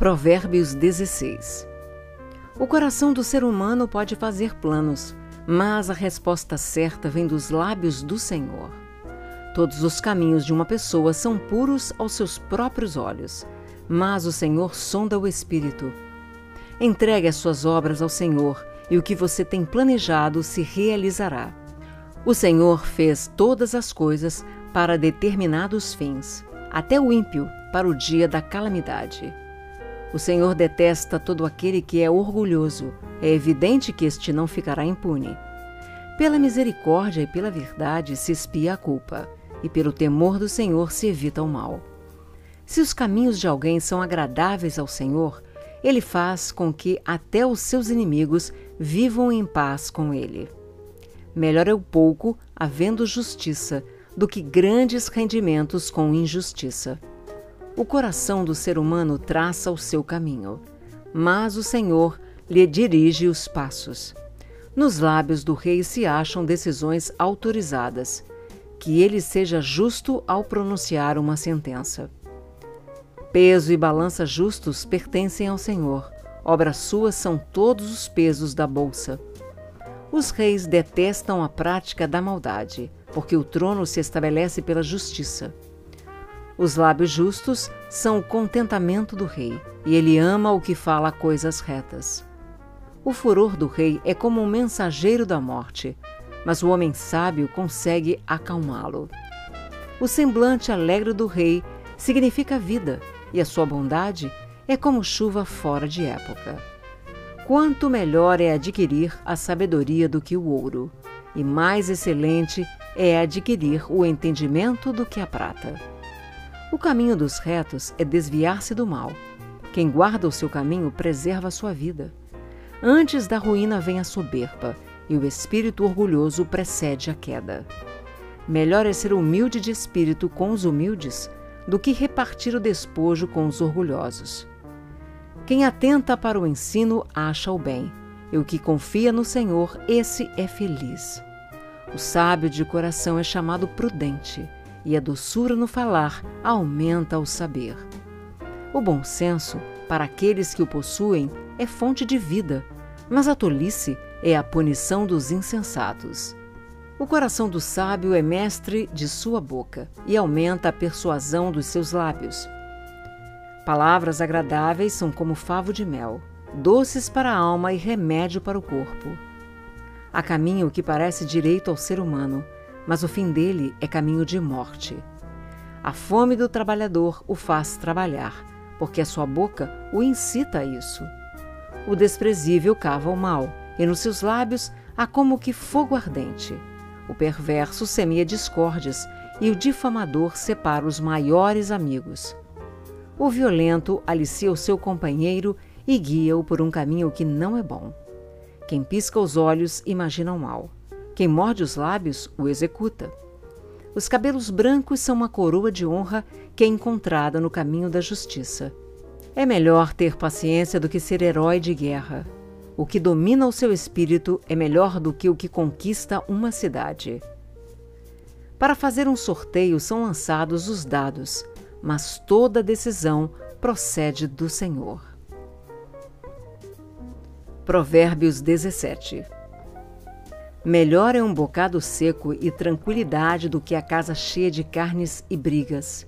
Provérbios 16 O coração do ser humano pode fazer planos, mas a resposta certa vem dos lábios do Senhor. Todos os caminhos de uma pessoa são puros aos seus próprios olhos, mas o Senhor sonda o espírito. Entregue as suas obras ao Senhor, e o que você tem planejado se realizará. O Senhor fez todas as coisas para determinados fins, até o ímpio para o dia da calamidade. O Senhor detesta todo aquele que é orgulhoso. É evidente que este não ficará impune. Pela misericórdia e pela verdade se espia a culpa, e pelo temor do Senhor se evita o mal. Se os caminhos de alguém são agradáveis ao Senhor, ele faz com que até os seus inimigos vivam em paz com ele. Melhor é o pouco, havendo justiça, do que grandes rendimentos com injustiça. O coração do ser humano traça o seu caminho, mas o Senhor lhe dirige os passos. Nos lábios do rei se acham decisões autorizadas. Que ele seja justo ao pronunciar uma sentença. Peso e balança justos pertencem ao Senhor. Obras suas são todos os pesos da bolsa. Os reis detestam a prática da maldade, porque o trono se estabelece pela justiça. Os lábios justos são o contentamento do rei, e ele ama o que fala coisas retas. O furor do rei é como um mensageiro da morte, mas o homem sábio consegue acalmá-lo. O semblante alegre do rei significa vida, e a sua bondade é como chuva fora de época. Quanto melhor é adquirir a sabedoria do que o ouro, e mais excelente é adquirir o entendimento do que a prata. O caminho dos retos é desviar-se do mal. Quem guarda o seu caminho preserva a sua vida. Antes da ruína vem a soberba, e o espírito orgulhoso precede a queda. Melhor é ser humilde de espírito com os humildes do que repartir o despojo com os orgulhosos. Quem atenta para o ensino acha o bem, e o que confia no Senhor, esse é feliz. O sábio de coração é chamado prudente e a doçura no falar aumenta o saber. O bom senso, para aqueles que o possuem, é fonte de vida, mas a tolice é a punição dos insensatos. O coração do sábio é mestre de sua boca e aumenta a persuasão dos seus lábios. Palavras agradáveis são como favo de mel, doces para a alma e remédio para o corpo. Há caminho que parece direito ao ser humano, mas o fim dele é caminho de morte. A fome do trabalhador o faz trabalhar, porque a sua boca o incita a isso. O desprezível cava o mal, e nos seus lábios há como que fogo ardente. O perverso semeia discórdias, e o difamador separa os maiores amigos. O violento alicia o seu companheiro e guia-o por um caminho que não é bom. Quem pisca os olhos imagina o mal. Quem morde os lábios o executa. Os cabelos brancos são uma coroa de honra que é encontrada no caminho da justiça. É melhor ter paciência do que ser herói de guerra. O que domina o seu espírito é melhor do que o que conquista uma cidade. Para fazer um sorteio são lançados os dados, mas toda decisão procede do Senhor. Provérbios 17 Melhor é um bocado seco e tranquilidade do que a casa cheia de carnes e brigas.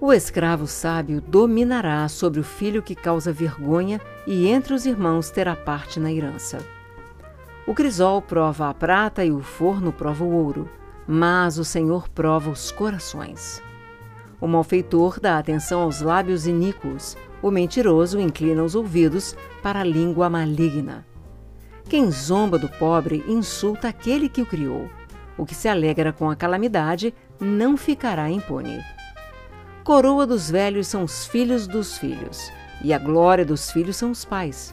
O escravo sábio dominará sobre o filho que causa vergonha e entre os irmãos terá parte na herança. O crisol prova a prata e o forno prova o ouro, mas o Senhor prova os corações. O malfeitor dá atenção aos lábios iníquos, o mentiroso inclina os ouvidos para a língua maligna. Quem zomba do pobre insulta aquele que o criou. O que se alegra com a calamidade não ficará impune. Coroa dos velhos são os filhos dos filhos, e a glória dos filhos são os pais.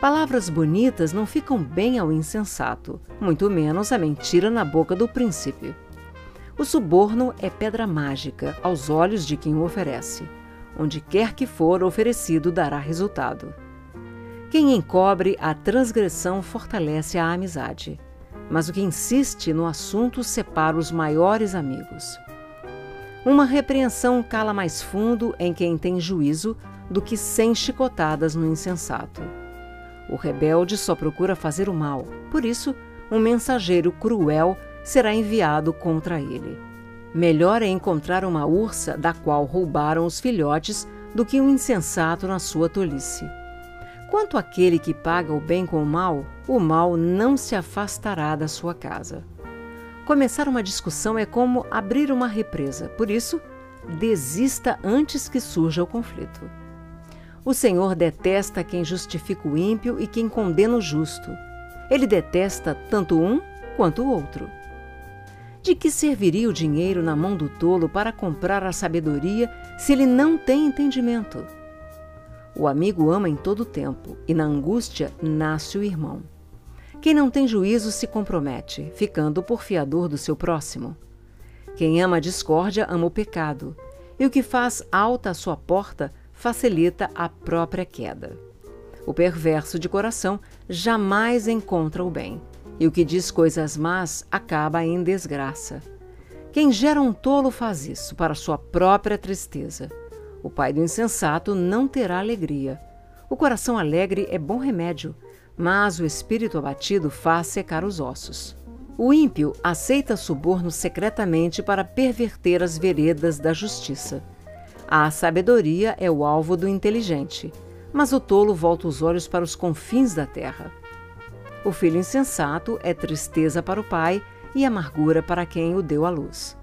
Palavras bonitas não ficam bem ao insensato, muito menos a mentira na boca do príncipe. O suborno é pedra mágica aos olhos de quem o oferece. Onde quer que for oferecido, dará resultado. Quem encobre a transgressão fortalece a amizade, mas o que insiste no assunto separa os maiores amigos. Uma repreensão cala mais fundo em quem tem juízo do que cem chicotadas no insensato. O rebelde só procura fazer o mal, por isso, um mensageiro cruel será enviado contra ele. Melhor é encontrar uma ursa da qual roubaram os filhotes do que um insensato na sua tolice. Quanto àquele que paga o bem com o mal, o mal não se afastará da sua casa. Começar uma discussão é como abrir uma represa, por isso, desista antes que surja o conflito. O Senhor detesta quem justifica o ímpio e quem condena o justo. Ele detesta tanto um quanto o outro. De que serviria o dinheiro na mão do tolo para comprar a sabedoria se ele não tem entendimento? O amigo ama em todo tempo, e na angústia nasce o irmão. Quem não tem juízo se compromete, ficando por fiador do seu próximo. Quem ama a discórdia ama o pecado, e o que faz alta a sua porta facilita a própria queda. O perverso de coração jamais encontra o bem, e o que diz coisas más acaba em desgraça. Quem gera um tolo faz isso para sua própria tristeza. O pai do insensato não terá alegria. O coração alegre é bom remédio, mas o espírito abatido faz secar os ossos. O ímpio aceita suborno secretamente para perverter as veredas da justiça. A sabedoria é o alvo do inteligente, mas o tolo volta os olhos para os confins da terra. O filho insensato é tristeza para o pai e amargura para quem o deu à luz.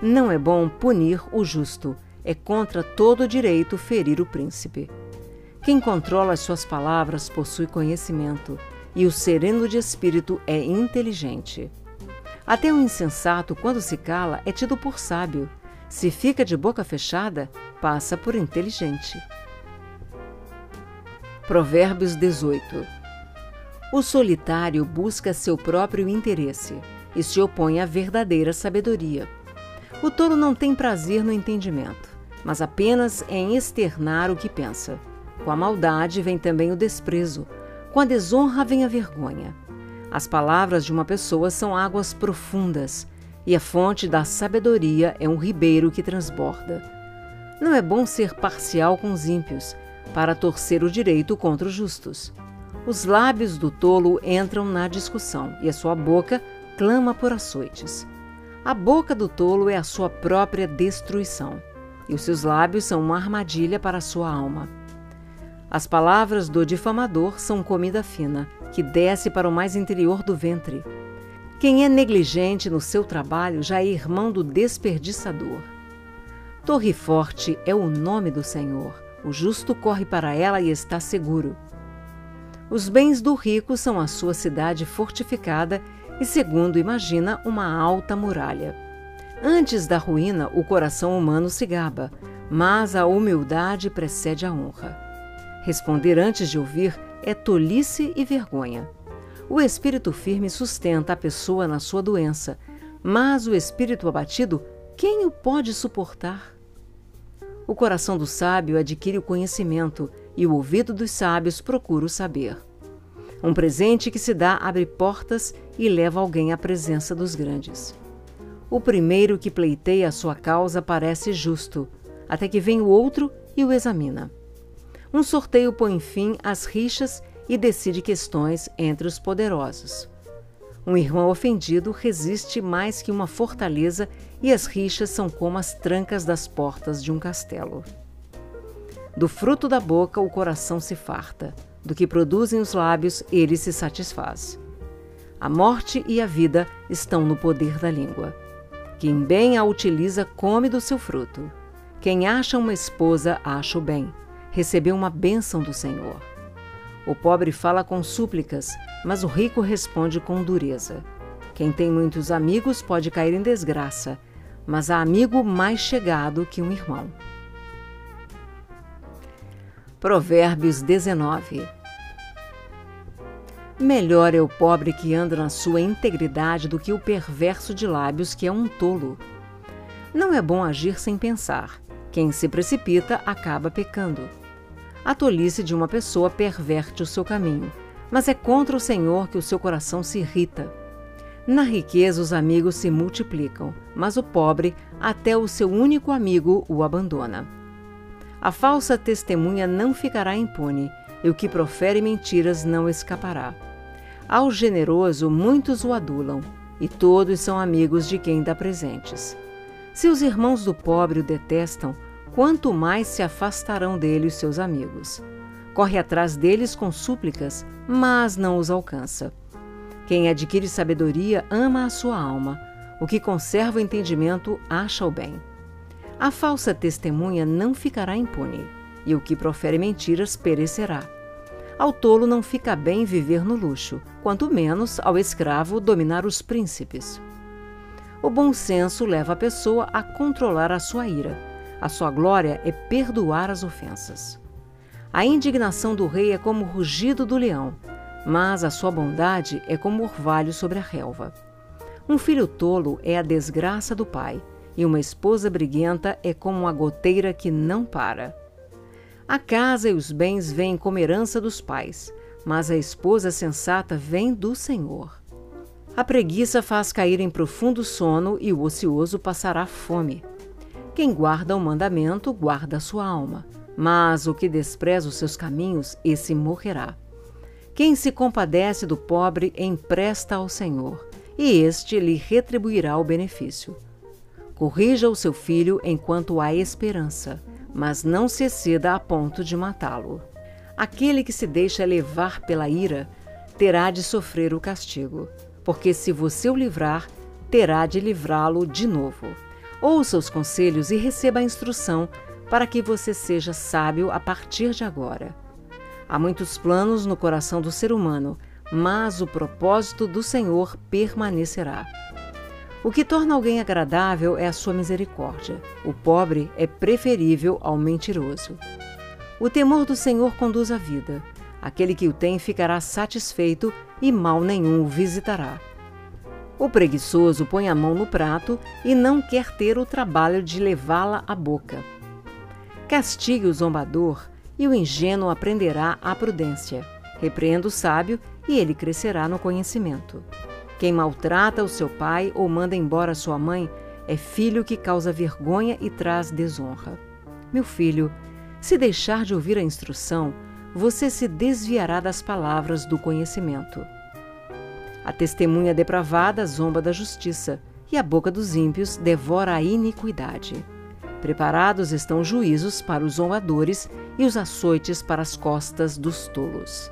Não é bom punir o justo, é contra todo direito ferir o príncipe. Quem controla as suas palavras possui conhecimento, e o sereno de espírito é inteligente. Até o insensato, quando se cala, é tido por sábio. Se fica de boca fechada, passa por inteligente. Provérbios 18 O solitário busca seu próprio interesse e se opõe à verdadeira sabedoria. O tolo não tem prazer no entendimento, mas apenas em externar o que pensa. Com a maldade vem também o desprezo, com a desonra vem a vergonha. As palavras de uma pessoa são águas profundas, e a fonte da sabedoria é um ribeiro que transborda. Não é bom ser parcial com os ímpios, para torcer o direito contra os justos. Os lábios do tolo entram na discussão e a sua boca clama por açoites. A boca do tolo é a sua própria destruição, e os seus lábios são uma armadilha para a sua alma. As palavras do difamador são comida fina, que desce para o mais interior do ventre. Quem é negligente no seu trabalho já é irmão do desperdiçador. Torre Forte é o nome do Senhor. O justo corre para ela e está seguro. Os bens do rico são a sua cidade fortificada e, segundo imagina, uma alta muralha. Antes da ruína, o coração humano se gaba, mas a humildade precede a honra. Responder antes de ouvir é tolice e vergonha. O espírito firme sustenta a pessoa na sua doença, mas o espírito abatido, quem o pode suportar? O coração do sábio adquire o conhecimento e o ouvido dos sábios procura o saber. Um presente que se dá abre portas e leva alguém à presença dos grandes. O primeiro que pleiteia a sua causa parece justo, até que vem o outro e o examina. Um sorteio põe fim às rixas e decide questões entre os poderosos. Um irmão ofendido resiste mais que uma fortaleza e as rixas são como as trancas das portas de um castelo. Do fruto da boca o coração se farta, do que produzem os lábios ele se satisfaz. A morte e a vida estão no poder da língua. Quem bem a utiliza come do seu fruto. Quem acha uma esposa acha o bem recebeu uma bênção do Senhor. O pobre fala com súplicas, mas o rico responde com dureza. Quem tem muitos amigos pode cair em desgraça, mas há amigo mais chegado que um irmão. Provérbios 19 Melhor é o pobre que anda na sua integridade do que o perverso de lábios que é um tolo. Não é bom agir sem pensar. Quem se precipita acaba pecando. A tolice de uma pessoa perverte o seu caminho, mas é contra o Senhor que o seu coração se irrita. Na riqueza, os amigos se multiplicam, mas o pobre, até o seu único amigo, o abandona. A falsa testemunha não ficará impune, e o que profere mentiras não escapará. Ao generoso, muitos o adulam, e todos são amigos de quem dá presentes. Se os irmãos do pobre o detestam, quanto mais se afastarão dele os seus amigos. Corre atrás deles com súplicas, mas não os alcança. Quem adquire sabedoria ama a sua alma. O que conserva o entendimento acha o bem. A falsa testemunha não ficará impune, e o que profere mentiras perecerá. Ao tolo não fica bem viver no luxo, quanto menos ao escravo dominar os príncipes. O bom senso leva a pessoa a controlar a sua ira. A sua glória é perdoar as ofensas. A indignação do rei é como o rugido do leão, mas a sua bondade é como orvalho sobre a relva. Um filho tolo é a desgraça do pai, e uma esposa briguenta é como uma goteira que não para. A casa e os bens vêm como herança dos pais, mas a esposa sensata vem do Senhor. A preguiça faz cair em profundo sono e o ocioso passará fome. Quem guarda o mandamento guarda sua alma, mas o que despreza os seus caminhos, esse morrerá. Quem se compadece do pobre empresta ao Senhor, e este lhe retribuirá o benefício. Corrija o seu filho enquanto há esperança, mas não se exceda a ponto de matá-lo. Aquele que se deixa levar pela ira terá de sofrer o castigo porque se você o livrar, terá de livrá-lo de novo. Ouça os conselhos e receba a instrução para que você seja sábio a partir de agora. Há muitos planos no coração do ser humano, mas o propósito do Senhor permanecerá. O que torna alguém agradável é a sua misericórdia. O pobre é preferível ao mentiroso. O temor do Senhor conduz à vida. Aquele que o tem ficará satisfeito e mal nenhum o visitará. O preguiçoso põe a mão no prato e não quer ter o trabalho de levá-la à boca. Castigue o zombador e o ingênuo aprenderá a prudência. Repreenda o sábio e ele crescerá no conhecimento. Quem maltrata o seu pai ou manda embora sua mãe é filho que causa vergonha e traz desonra. Meu filho, se deixar de ouvir a instrução, você se desviará das palavras do conhecimento. A testemunha depravada zomba da justiça, e a boca dos ímpios devora a iniquidade. Preparados estão juízos para os zombadores e os açoites para as costas dos tolos.